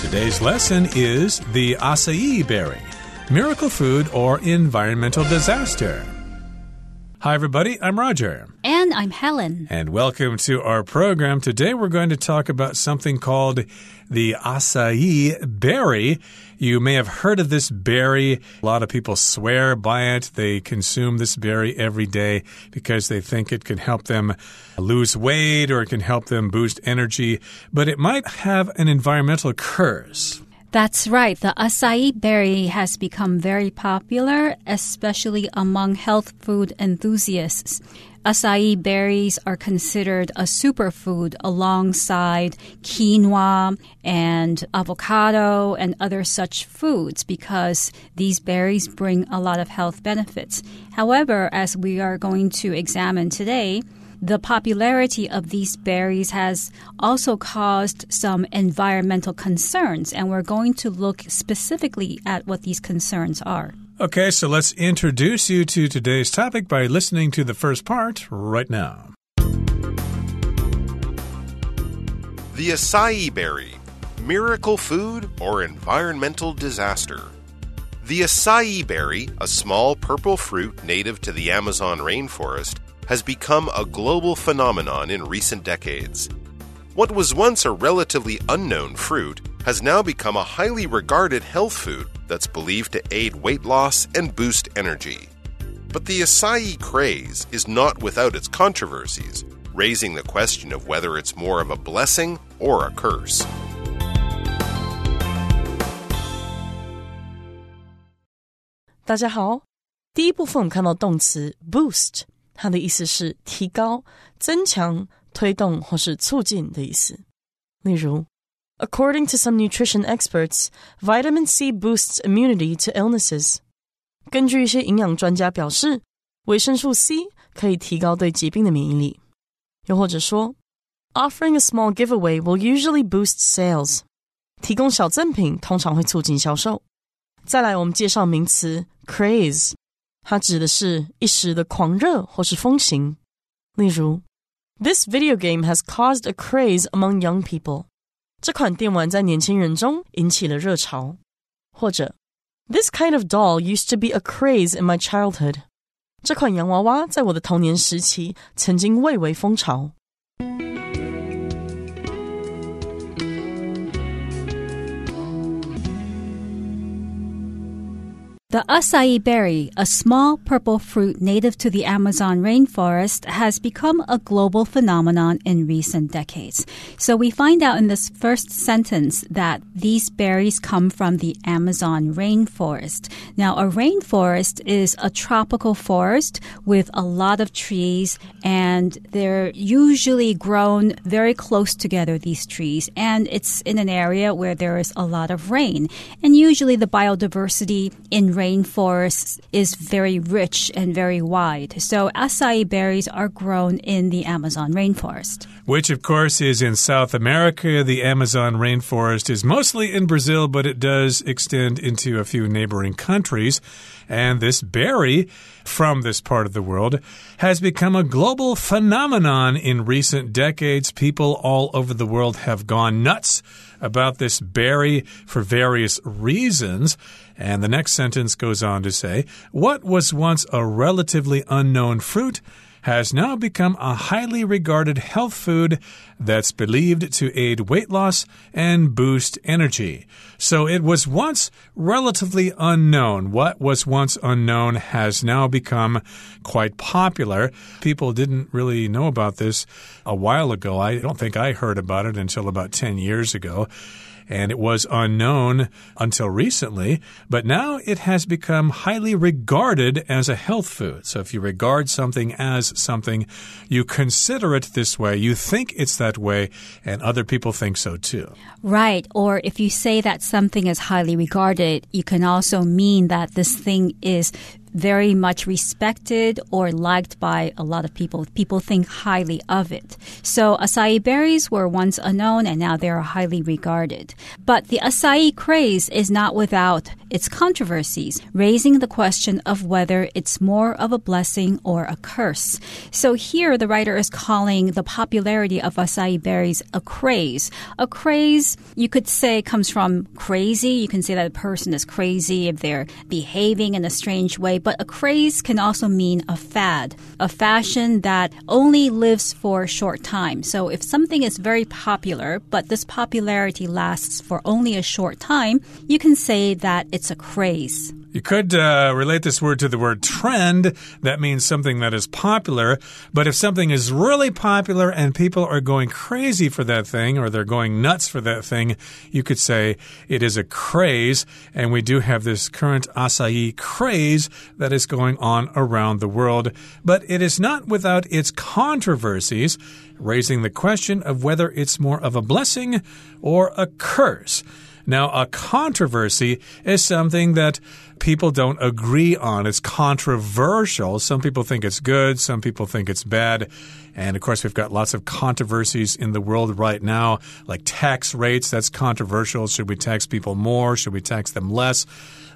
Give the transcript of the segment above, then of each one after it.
Today's lesson is the acai berry, miracle food or environmental disaster. Hi, everybody. I'm Roger. And I'm Helen. And welcome to our program. Today we're going to talk about something called the acai berry. You may have heard of this berry. A lot of people swear by it. They consume this berry every day because they think it can help them lose weight or it can help them boost energy. But it might have an environmental curse. That's right. The acai berry has become very popular, especially among health food enthusiasts. Acai berries are considered a superfood alongside quinoa and avocado and other such foods because these berries bring a lot of health benefits. However, as we are going to examine today, the popularity of these berries has also caused some environmental concerns, and we're going to look specifically at what these concerns are. Okay, so let's introduce you to today's topic by listening to the first part right now. The acai berry miracle food or environmental disaster? The acai berry, a small purple fruit native to the Amazon rainforest, has become a global phenomenon in recent decades. What was once a relatively unknown fruit has now become a highly regarded health food that's believed to aid weight loss and boost energy. But the acai craze is not without its controversies, raising the question of whether it's more of a blessing or a curse. boost 它的意思是提高、增强、推动或是促进的意思。例如，According to some nutrition experts, vitamin C boosts immunity to illnesses。根据一些营养专家表示，维生素 C 可以提高对疾病的免疫力。又或者说，Offering a small giveaway will usually boost sales。提供小赠品通常会促进销售。再来，我们介绍名词 craze。 它指的是一时的狂热或是风行。例如，This video game has caused a craze among young people。这款电玩在年轻人中引起了热潮。或者，This kind of doll used to be a craze in my childhood。这款洋娃娃在我的童年时期曾经蔚为风潮。 The acai berry, a small purple fruit native to the Amazon rainforest, has become a global phenomenon in recent decades. So we find out in this first sentence that these berries come from the Amazon rainforest. Now, a rainforest is a tropical forest with a lot of trees, and they're usually grown very close together, these trees, and it's in an area where there is a lot of rain. And usually the biodiversity in rainforest is very rich and very wide. So acai berries are grown in the Amazon rainforest. Which, of course, is in South America. The Amazon rainforest is mostly in Brazil, but it does extend into a few neighboring countries. And this berry from this part of the world has become a global phenomenon in recent decades. People all over the world have gone nuts about this berry for various reasons. And the next sentence goes on to say, What was once a relatively unknown fruit has now become a highly regarded health food that's believed to aid weight loss and boost energy. So it was once relatively unknown. What was once unknown has now become quite popular. People didn't really know about this a while ago. I don't think I heard about it until about 10 years ago and it was unknown until recently, but now it has become highly regarded as a health food. So if you regard something as something, you consider it this way, you think it's that way, and other people think so too. Right. Or if you say that something is highly regarded, you can also mean that this thing is very much respected or liked by a lot of people. People think highly of it. So acai berries were once unknown and now they are highly regarded. But the acai craze is not without its controversies, raising the question of whether it's more of a blessing or a curse. So here the writer is calling the popularity of acai berries a craze. A craze, you could say, comes from crazy. You can say that a person is crazy if they're behaving in a strange way, but a craze can also mean a fad, a fashion that only lives for a short time. So if something is very popular, but this popularity lasts for only a short time, you can say that it's a craze. You could uh, relate this word to the word trend. That means something that is popular. But if something is really popular and people are going crazy for that thing or they're going nuts for that thing, you could say it is a craze. And we do have this current acai craze that is going on around the world. But it is not without its controversies, raising the question of whether it's more of a blessing or a curse. Now, a controversy is something that people don't agree on. It's controversial. Some people think it's good, some people think it's bad. And of course, we've got lots of controversies in the world right now, like tax rates. That's controversial. Should we tax people more? Should we tax them less?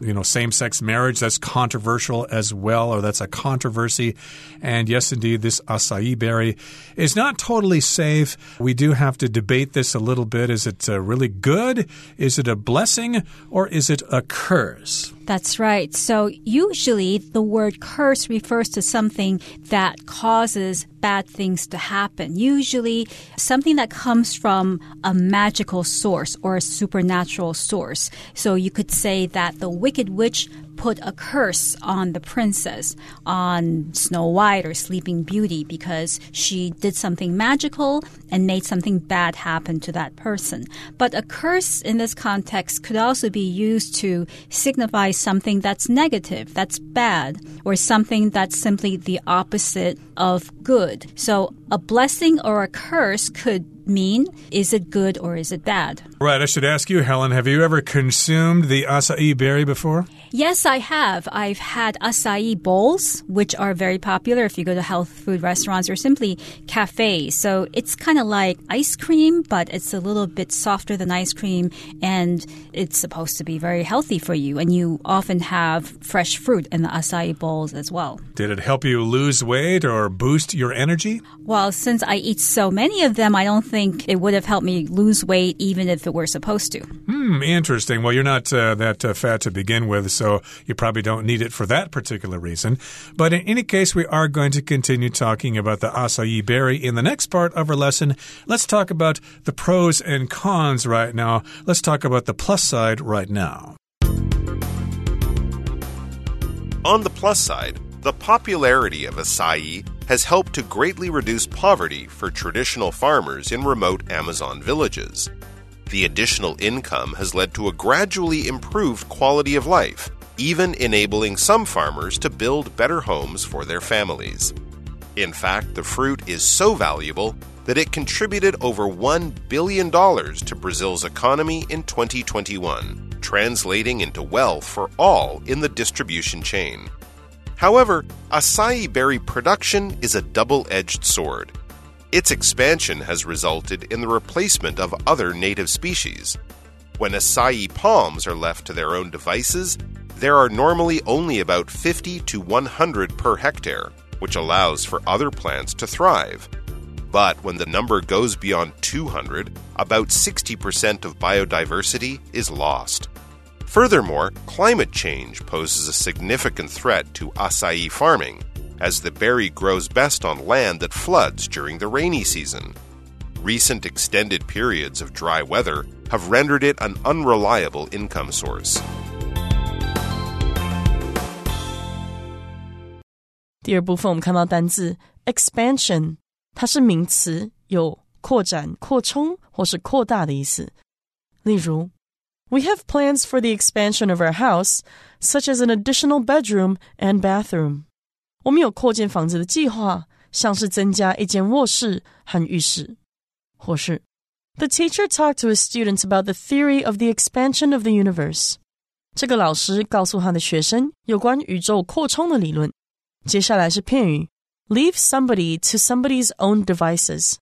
You know, same sex marriage, that's controversial as well, or that's a controversy. And yes, indeed, this acai berry is not totally safe. We do have to debate this a little bit. Is it uh, really good? Is it a blessing? Or is it a curse? That's right. So usually the word curse refers to something that causes bad things to happen. Usually something that comes from a magical source or a supernatural source. So you could say that the Wicked Witch put a curse on the princess, on Snow White or Sleeping Beauty, because she did something magical and made something bad happen to that person. But a curse in this context could also be used to signify something that's negative, that's bad, or something that's simply the opposite of good. So a blessing or a curse could mean? Is it good or is it bad? Right. I should ask you, Helen, have you ever consumed the acai berry before? Yes, I have. I've had acai bowls, which are very popular if you go to health food restaurants or simply cafes. So it's kind of like ice cream, but it's a little bit softer than ice cream, and it's supposed to be very healthy for you. And you often have fresh fruit in the acai bowls as well. Did it help you lose weight or boost your energy? Well, since I eat so many of them, I don't think it would have helped me lose weight even if it were supposed to. Hmm, interesting. Well, you're not uh, that uh, fat to begin with, so you probably don't need it for that particular reason. But in any case, we are going to continue talking about the acai berry in the next part of our lesson. Let's talk about the pros and cons right now. Let's talk about the plus side right now. On the plus side, the popularity of acai has helped to greatly reduce poverty for traditional farmers in remote Amazon villages. The additional income has led to a gradually improved quality of life, even enabling some farmers to build better homes for their families. In fact, the fruit is so valuable that it contributed over $1 billion to Brazil's economy in 2021, translating into wealth for all in the distribution chain. However, acai berry production is a double edged sword. Its expansion has resulted in the replacement of other native species. When acai palms are left to their own devices, there are normally only about 50 to 100 per hectare, which allows for other plants to thrive. But when the number goes beyond 200, about 60% of biodiversity is lost. Furthermore, climate change poses a significant threat to acai farming, as the berry grows best on land that floods during the rainy season. Recent extended periods of dry weather have rendered it an unreliable income source. 第二部分我们看到单字 expansion，它是名词，有扩展、扩充或是扩大的意思。例如 we have plans for the expansion of our house, such as an additional bedroom and bathroom. 我们有扩建房子的计划，像是增加一间卧室和浴室。或是 The teacher talked to his students about the theory of the expansion of the universe. 这个老师告诉他的学生有关宇宙扩充的理论。接下来是片语 leave somebody to somebody's own devices，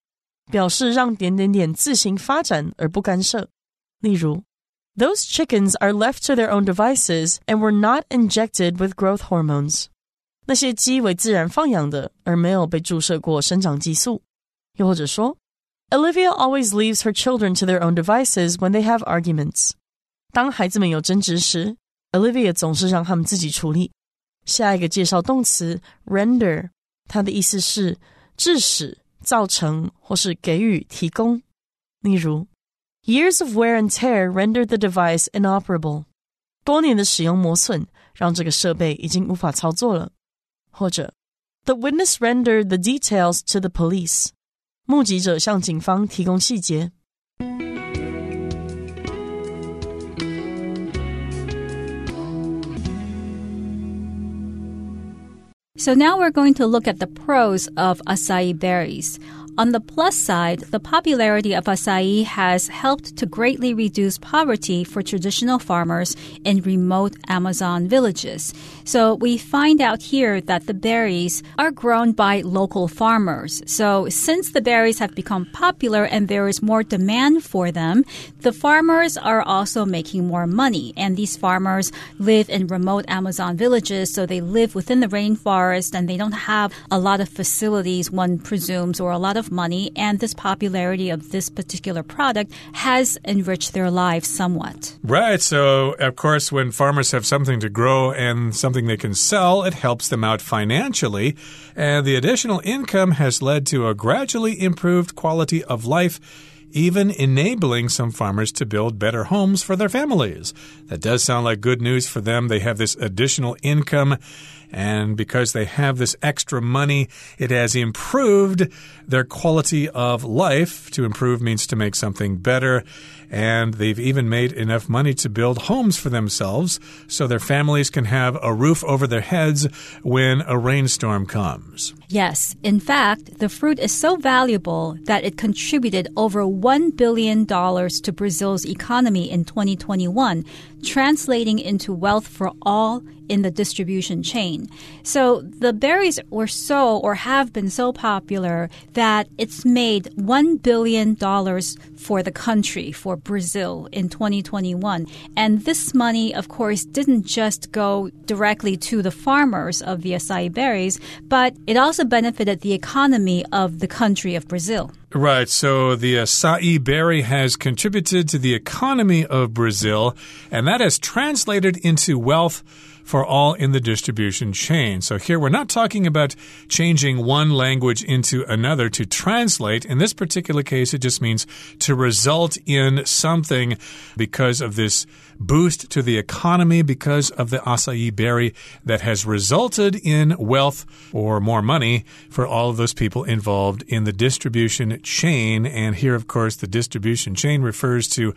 表示让点点点自行发展而不干涉。例如 Those chickens are left to their own devices and were not injected with growth hormones. 那些鸡为自然放养的，而没有被注射过生长激素。又或者说，Olivia always leaves her children to their own devices when they have arguments. 当孩子们有争执时，Olivia 总是让他们自己处理。下一个介绍动词 render，它的意思是致使、造成或是给予、提供。例如 ，Years of wear and tear rendered the device inoperable。多年的使用磨损让这个设备已经无法操作了。或者，The witness rendered the details to the police。目击者向警方提供细节。So now we're going to look at the pros of acai berries. On the plus side, the popularity of acai has helped to greatly reduce poverty for traditional farmers in remote Amazon villages. So we find out here that the berries are grown by local farmers. So since the berries have become popular and there is more demand for them, the farmers are also making more money. And these farmers live in remote Amazon villages, so they live within the rainforest and they don't have a lot of facilities, one presumes, or a lot of money, and this popularity of this particular product has enriched their lives somewhat. Right. So, of course, when farmers have something to grow and something they can sell, it helps them out financially. And the additional income has led to a gradually improved quality of life even enabling some farmers to build better homes for their families. That does sound like good news for them. They have this additional income and because they have this extra money, it has improved their quality of life. To improve means to make something better. And they've even made enough money to build homes for themselves so their families can have a roof over their heads when a rainstorm comes. Yes. In fact, the fruit is so valuable that it contributed over $1 billion to Brazil's economy in 2021, translating into wealth for all in the distribution chain. So the berries were so or have been so popular that it's made $1 billion for the country, for Brazil in 2021. And this money, of course, didn't just go directly to the farmers of the acai berries, but it also benefited the economy of the country of Brazil. Right. So the uh, acai berry has contributed to the economy of Brazil, and that has translated into wealth for all in the distribution chain. So here we're not talking about changing one language into another to translate. In this particular case, it just means to result in something because of this boost to the economy because of the acai berry that has resulted in wealth or more money for all of those people involved in the distribution chain. And here, of course, the distribution chain refers to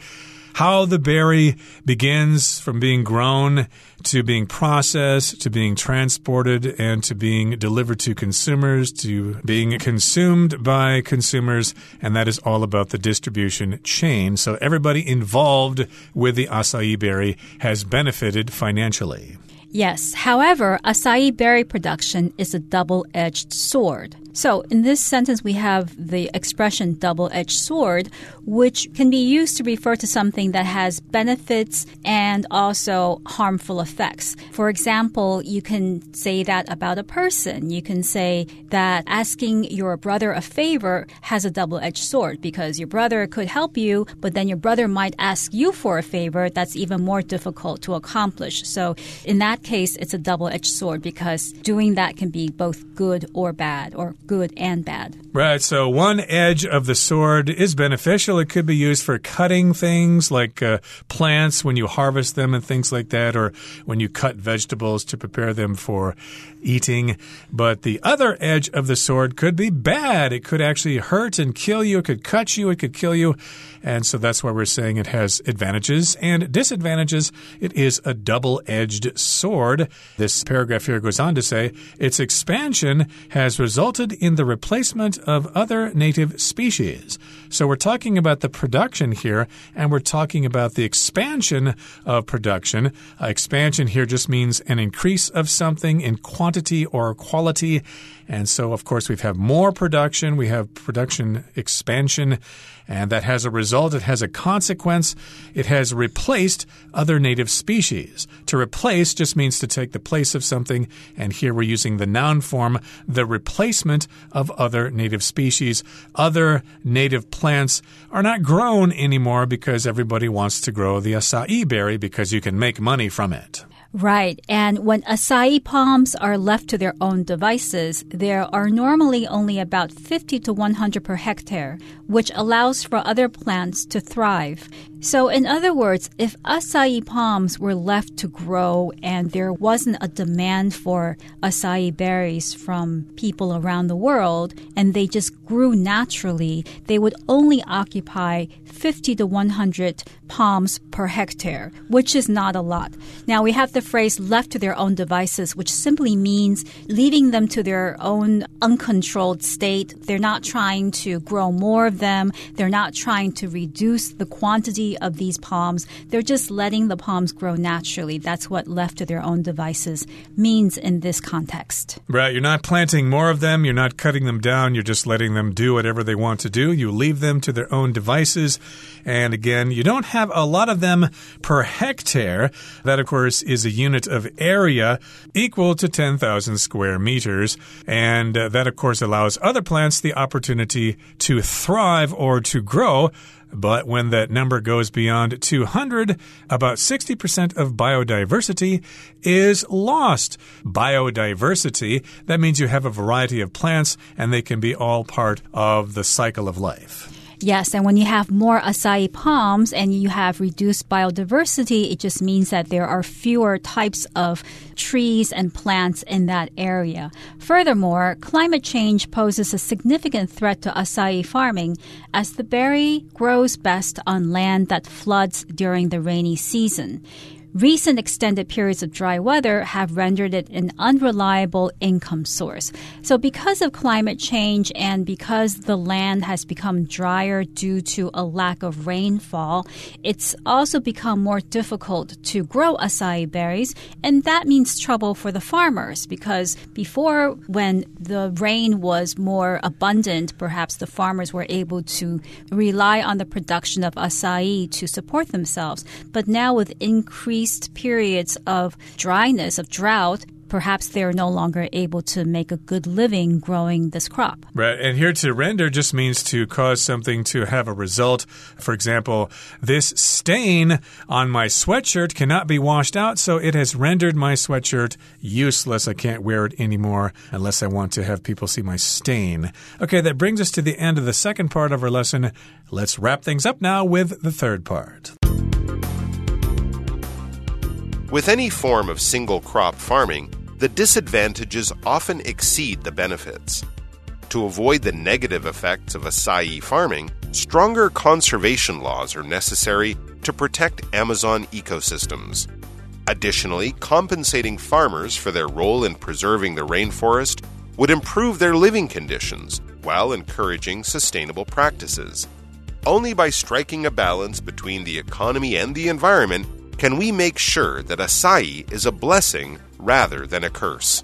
how the berry begins from being grown to being processed to being transported and to being delivered to consumers to being consumed by consumers. And that is all about the distribution chain. So everybody involved with the acai berry has benefited financially. Yes. However, acai berry production is a double edged sword. So, in this sentence, we have the expression double edged sword, which can be used to refer to something that has benefits and also harmful effects. For example, you can say that about a person. You can say that asking your brother a favor has a double edged sword because your brother could help you, but then your brother might ask you for a favor that's even more difficult to accomplish. So, in that case, it's a double edged sword because doing that can be both good or bad or good and bad. Right. So one edge of the sword is beneficial. It could be used for cutting things like uh, plants when you harvest them and things like that, or when you cut vegetables to prepare them for eating. But the other edge of the sword could be bad. It could actually hurt and kill you. It could cut you. It could kill you. And so that's why we're saying it has advantages and disadvantages. It is a double edged sword. This paragraph here goes on to say its expansion has resulted in the replacement of other native species. So we're talking about the production here, and we're talking about the expansion of production. Uh, expansion here just means an increase of something in quantity or quality. And so, of course, we've had more production, we have production expansion. And that has a result, it has a consequence. It has replaced other native species. To replace just means to take the place of something, and here we're using the noun form, the replacement of other native species. Other native plants are not grown anymore because everybody wants to grow the acai berry because you can make money from it. Right. And when acai palms are left to their own devices, there are normally only about 50 to 100 per hectare, which allows for other plants to thrive. So, in other words, if acai palms were left to grow and there wasn't a demand for acai berries from people around the world and they just grew naturally, they would only occupy 50 to 100 palms per hectare, which is not a lot. Now, we have the phrase left to their own devices, which simply means leaving them to their own uncontrolled state. They're not trying to grow more of them, they're not trying to reduce the quantity of these palms. They're just letting the palms grow naturally. That's what left to their own devices means in this context. Right. You're not planting more of them, you're not cutting them down, you're just letting them do whatever they want to do. You leave them to their own devices. And again, you don't have a lot of them per hectare. That, of course, is a unit of area equal to 10,000 square meters. And uh, that, of course, allows other plants the opportunity to thrive or to grow. But when that number goes beyond 200, about 60% of biodiversity is lost. Biodiversity, that means you have a variety of plants and they can be all part of the cycle of life. Yes, and when you have more acai palms and you have reduced biodiversity, it just means that there are fewer types of trees and plants in that area. Furthermore, climate change poses a significant threat to acai farming as the berry grows best on land that floods during the rainy season. Recent extended periods of dry weather have rendered it an unreliable income source. So, because of climate change and because the land has become drier due to a lack of rainfall, it's also become more difficult to grow acai berries. And that means trouble for the farmers because before, when the rain was more abundant, perhaps the farmers were able to rely on the production of acai to support themselves. But now, with increased periods of dryness, of drought, perhaps they're no longer able to make a good living growing this crop. Right. And here to render just means to cause something to have a result. For example, this stain on my sweatshirt cannot be washed out, so it has rendered my sweatshirt useless. I can't wear it anymore unless I want to have people see my stain. Okay, that brings us to the end of the second part of our lesson. Let's wrap things up now with the third part. With any form of single crop farming, the disadvantages often exceed the benefits. To avoid the negative effects of acai farming, stronger conservation laws are necessary to protect Amazon ecosystems. Additionally, compensating farmers for their role in preserving the rainforest would improve their living conditions while encouraging sustainable practices. Only by striking a balance between the economy and the environment can we make sure that acai is a blessing rather than a curse?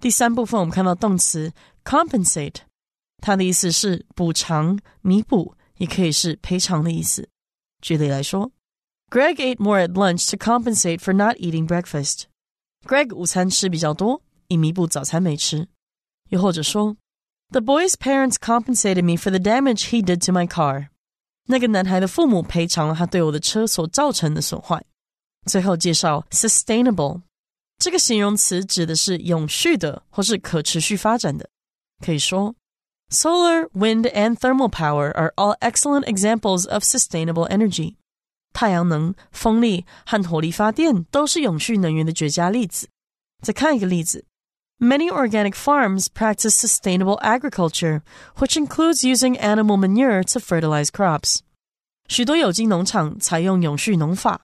第三部分我们看到动词 compensate，它的意思是补偿、弥补，也可以是赔偿的意思。举例来说，Greg ate more at lunch to compensate for not eating breakfast。Greg 午餐吃比较多，以弥补早餐没吃。又或者说 the boy's parents compensated me for the damage he did to my car. 那个男孩的父母赔偿了他对我的车所造成的损坏。最后介绍 sustainable 这个形容词指的是永续的或是可持续发展的。可以说，solar, wind, and thermal power are all excellent examples of sustainable energy. 太阳能、风力和火力发电都是永续能源的绝佳例子。再看一个例子。 Many organic farms practice sustainable agriculture, which includes using animal manure to fertilize crops. 许多有机农场采用永续农法，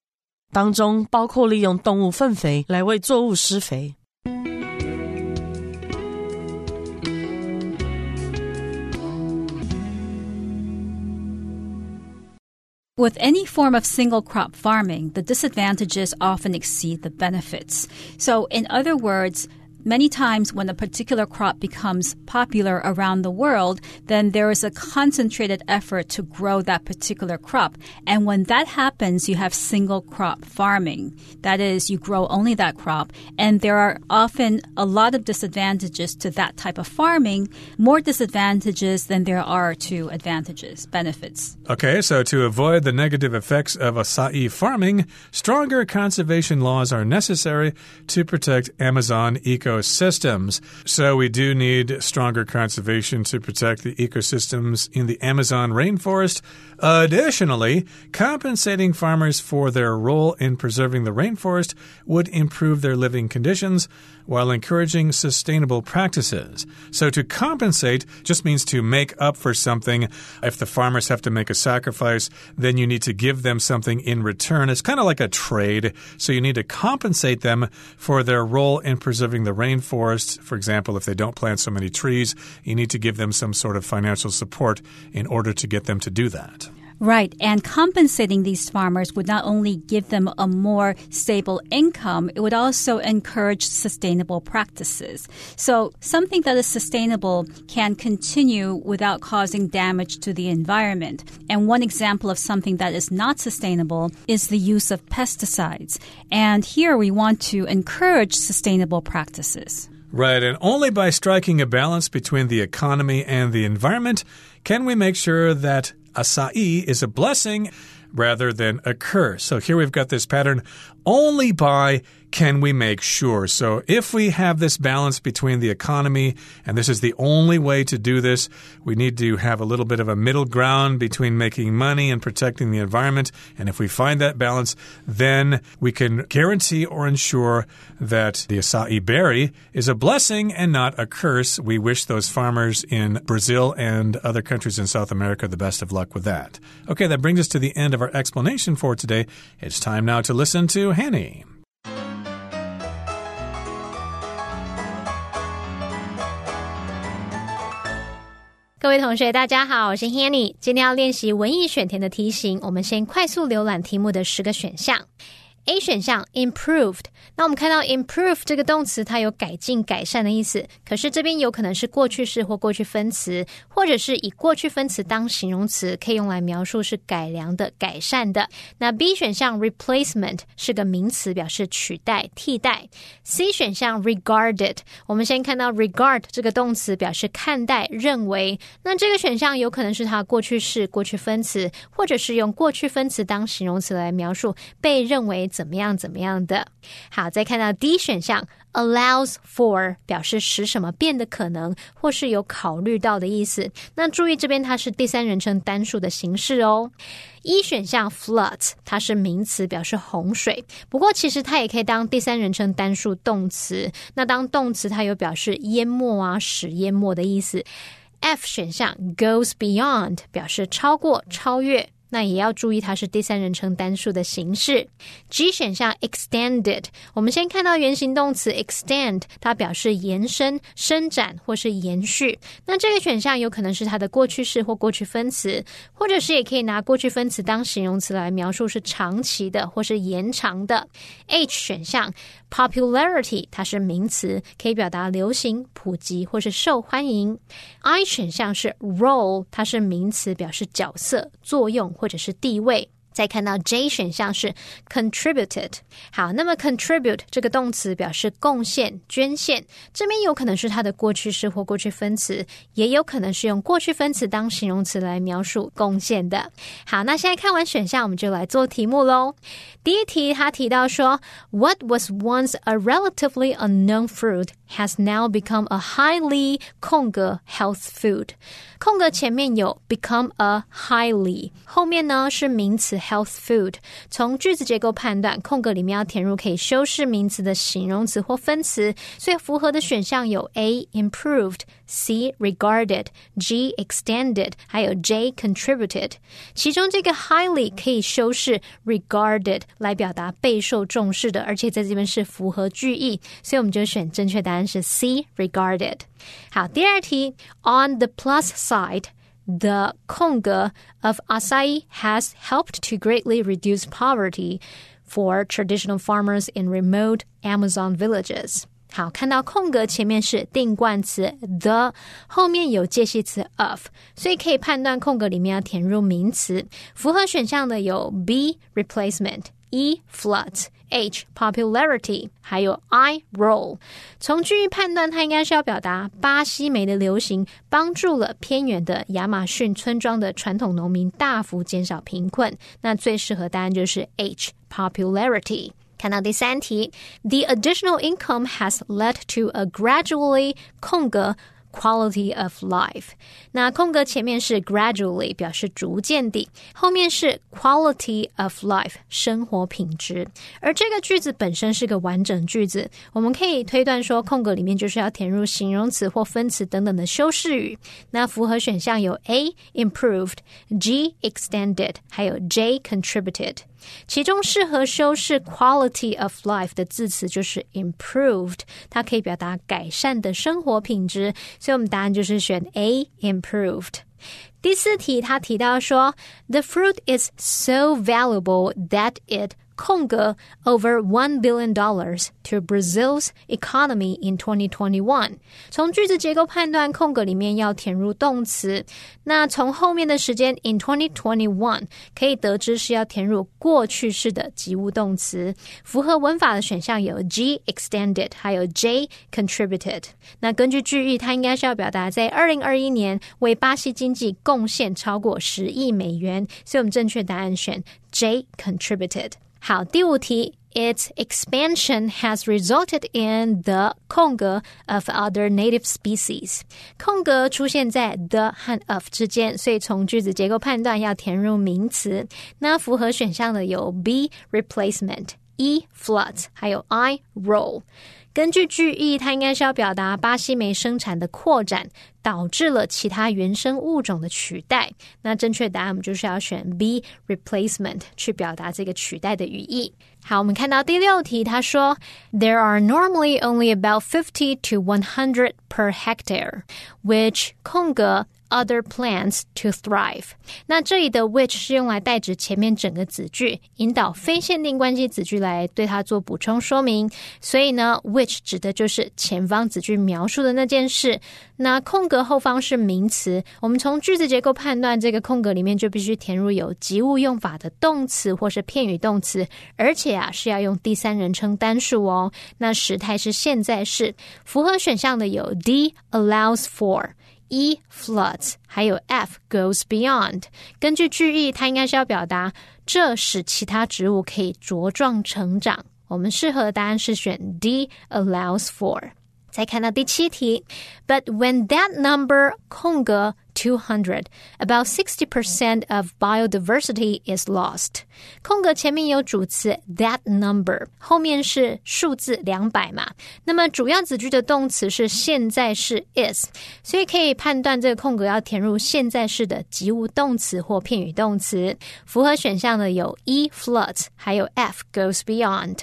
当中包括利用动物粪肥来为作物施肥。With any form of single crop farming, the disadvantages often exceed the benefits. So, in other words, many times when a particular crop becomes popular around the world, then there is a concentrated effort to grow that particular crop. And when that happens, you have single crop farming. That is, you grow only that crop. And there are often a lot of disadvantages to that type of farming, more disadvantages than there are to advantages, benefits. Okay, so to avoid the negative effects of acai farming, stronger conservation laws are necessary to protect Amazon ecosystems. So we do need stronger conservation to protect the ecosystems in the Amazon rainforest. Additionally, compensating farmers for their role in preserving the rainforest would improve their living conditions while encouraging sustainable practices. So, to compensate just means to make up for something. If the farmers have to make a sacrifice, then you need to give them something in return. It's kind of like a trade. So, you need to compensate them for their role in preserving the rainforest. For example, if they don't plant so many trees, you need to give them some sort of financial support in order to get them to do that. Right. And compensating these farmers would not only give them a more stable income, it would also encourage sustainable practices. So something that is sustainable can continue without causing damage to the environment. And one example of something that is not sustainable is the use of pesticides. And here we want to encourage sustainable practices. Right, and only by striking a balance between the economy and the environment can we make sure that acai is a blessing rather than a curse. So here we've got this pattern only by can we make sure? So, if we have this balance between the economy, and this is the only way to do this, we need to have a little bit of a middle ground between making money and protecting the environment. And if we find that balance, then we can guarantee or ensure that the acai berry is a blessing and not a curse. We wish those farmers in Brazil and other countries in South America the best of luck with that. Okay, that brings us to the end of our explanation for today. It's time now to listen to Hanny. 各位同学，大家好，我是 Hanny。今天要练习文艺选填的题型，我们先快速浏览题目的十个选项。 A 选项 improved，那我们看到 improve 这个动词，它有改进、改善的意思。可是这边有可能是过去式或过去分词，或者是以过去分词当形容词，可以用来描述是改良的、改善的。那 B 选项 replacement 是个名词，表示取代、替代。C 选项 regarded，我们先看到 regard 这个动词，表示看待、认为。那这个选项有可能是它过去式、过去分词，或者是用过去分词当形容词来描述被认为。怎么样？怎么样的？好，再看到 D 选项，allows for 表示使什么变的可能，或是有考虑到的意思。那注意这边它是第三人称单数的形式哦。一选项 flood，它是名词，表示洪水。不过其实它也可以当第三人称单数动词。那当动词，它有表示淹没啊、使淹没的意思。F 选项 goes beyond 表示超过、超越。那也要注意，它是第三人称单数的形式。G 选项 extended，我们先看到原形动词 extend，它表示延伸、伸展或是延续。那这个选项有可能是它的过去式或过去分词，或者是也可以拿过去分词当形容词来描述是长期的或是延长的。H 选项 popularity，它是名词，可以表达流行、普及或是受欢迎。I 选项是 role，它是名词，表示角色、作用。或者是地位。再看到 J 选项是 contributed，好，那么 contribute 这个动词表示贡献、捐献，这边有可能是它的过去式或过去分词，也有可能是用过去分词当形容词来描述贡献的。好，那现在看完选项，我们就来做题目喽。第一题他提到说，What was once a relatively unknown fruit has now become a highly 空格 health food，空格前面有 become a highly，后面呢是名词。Health food，从句子结构判断，空格里面要填入可以修饰名词的形容词或分词，所以符合的选项有 A improved、 C regarded、G extended，还有 J contributed。其中这个 highly 可以修饰 regarded 来表达备受重视的，而且在这边是符合句意，所以我们就选正确答案是 C regarded。好，第二题，on the plus side。The 空格 of acai has helped to greatly reduce poverty for traditional farmers in remote Amazon villages. 好，看到空格前面是定冠词 the，后面有介系词 of，所以可以判断空格里面要填入名词。符合选项的有 B replacement。E flood H popularity，还有 I roll。从句意判断，它应该是要表达巴西莓的流行帮助了偏远的亚马逊村庄的传统农民大幅减少贫困。那最适合答案就是 H popularity。看到第三题，The additional income has led to a gradually 空格 quality of life。那空格前面是 gradually 表示逐渐地，后面是 quality of life 生活品质。而这个句子本身是个完整句子，我们可以推断说，空格里面就是要填入形容词或分词等等的修饰语。那符合选项有 A improved、G extended，还有 J contributed。其中适合修饰 quality of life 的字词就是 improved，它可以表达改善的生活品质，所以我们答案就是选 A improved。第四题，他提到说，the fruit is so valuable that it 空格 over $1 billion to Brazil's economy in 2021。从句子结构判断，Congo 里面要填入动词。那从后面的时间 in 可以得知是要填入过去式的及物动词。符合文法的选项有 G extended，还有 J contributed。那根据句意，它应该是要表达在2021年为巴西经济贡献超过十亿美元。所以我们正确答案选 J contributed。好，第五题，its expansion has resulted in the 空格 of other native species。空格出现在 the 和 of 之间，所以从句子结构判断要填入名词。那符合选项的有 B replacement、E floods，还有 I role。根据句意，它应该是要表达巴西莓生产的扩展导致了其他原生物种的取代。那正确答案我们就是要选 B replacement 去表达这个取代的语义。好，我们看到第六题，他说 There are normally only about fifty to one hundred per hectare, which 空格 other plants to thrive。那这里的 which 是用来代指前面整个子句，引导非限定关系子句来对它做补充说明。所以呢，which 指的就是前方子句描述的那件事。那空格后方是名词，我们从句子结构判断，这个空格里面就必须填入有及物用法的动词或是片语动词，而且啊是要用第三人称单数哦。那时态是现在式。符合选项的有 D allows for。E floods，还有 F goes beyond。根据句意，它应该是要表达这使其他植物可以茁壮成长。我们适合的答案是选 D allows for。再看到第七题，But when that number 空格 two hundred, about sixty percent of biodiversity is lost。空格前面有主词 that number，后面是数字两百嘛。那么主要子句的动词是现在式 is，所以可以判断这个空格要填入现在式的及物动词或片语动词。符合选项的有 E floods，还有 F goes beyond。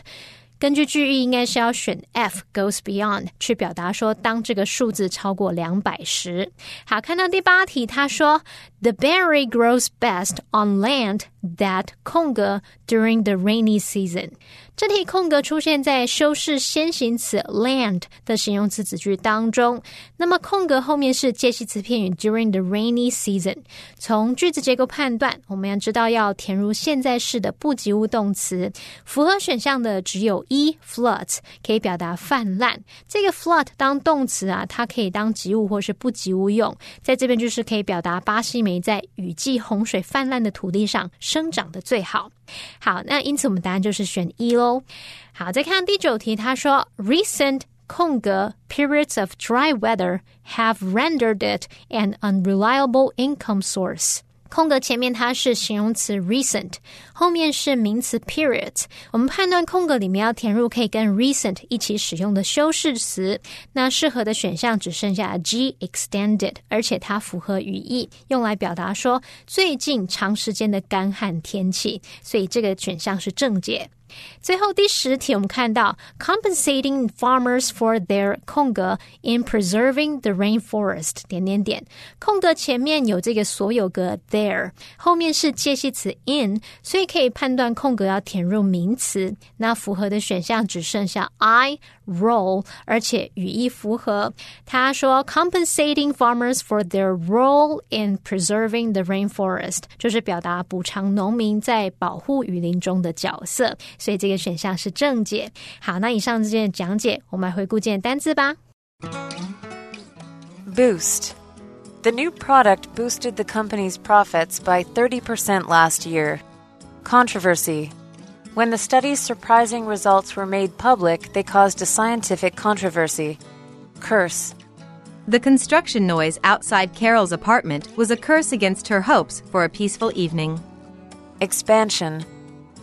根据句意，应该是要选 F goes beyond 去表达说，当这个数字超过两百时。好，看到第八题，他说 The berry grows best on land that 空格 during the rainy season。这题空格出现在修饰先行词 land 的形容词子句当中，那么空格后面是介系词片语 during the rainy season。从句子结构判断，我们要知道要填入现在式的不及物动词，符合选项的只有一 flood 可以表达泛滥。这个 flood 当动词啊，它可以当及物或是不及物用，在这边就是可以表达巴西莓在雨季洪水泛滥的土地上生长的最好。好，那因此我们答案就是选一喽。好，再看第九题，他说，recent 空格 periods of dry weather have rendered it an unreliable income source。 空格前面它是形容词 recent，后面是名词 period。我们判断空格里面要填入可以跟 recent 一起使用的修饰词，那适合的选项只剩下 G extended，而且它符合语义，用来表达说最近长时间的干旱天气，所以这个选项是正解。最后第十题，我们看到 compensating farmers for their 空格 in preserving the rainforest 点点点，空格前面有这个所有格 there，后面是介系词 in，所以可以判断空格要填入名词。那符合的选项只剩下 I role，而且语义符合。他说，compensating farmers for their role in preserving the rainforest，就是表达补偿农民在保护雨林中的角色。所以这个选项是正解。好，那以上这件讲解，我们来回顾这件单字吧。Boost. The new product boosted the company's profits by 30% last year. Controversy. When the study's surprising results were made public, they caused a scientific controversy. Curse. The construction noise outside Carol's apartment was a curse against her hopes for a peaceful evening. Expansion.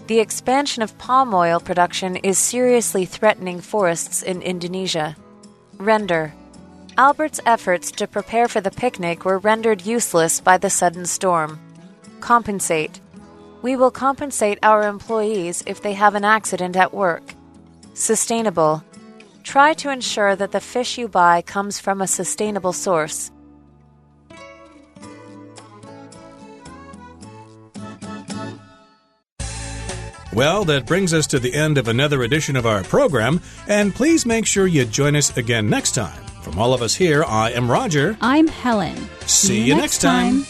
The expansion of palm oil production is seriously threatening forests in Indonesia. Render. Albert's efforts to prepare for the picnic were rendered useless by the sudden storm. Compensate. We will compensate our employees if they have an accident at work. Sustainable. Try to ensure that the fish you buy comes from a sustainable source. Well, that brings us to the end of another edition of our program, and please make sure you join us again next time. From all of us here, I am Roger. I'm Helen. See, you next time.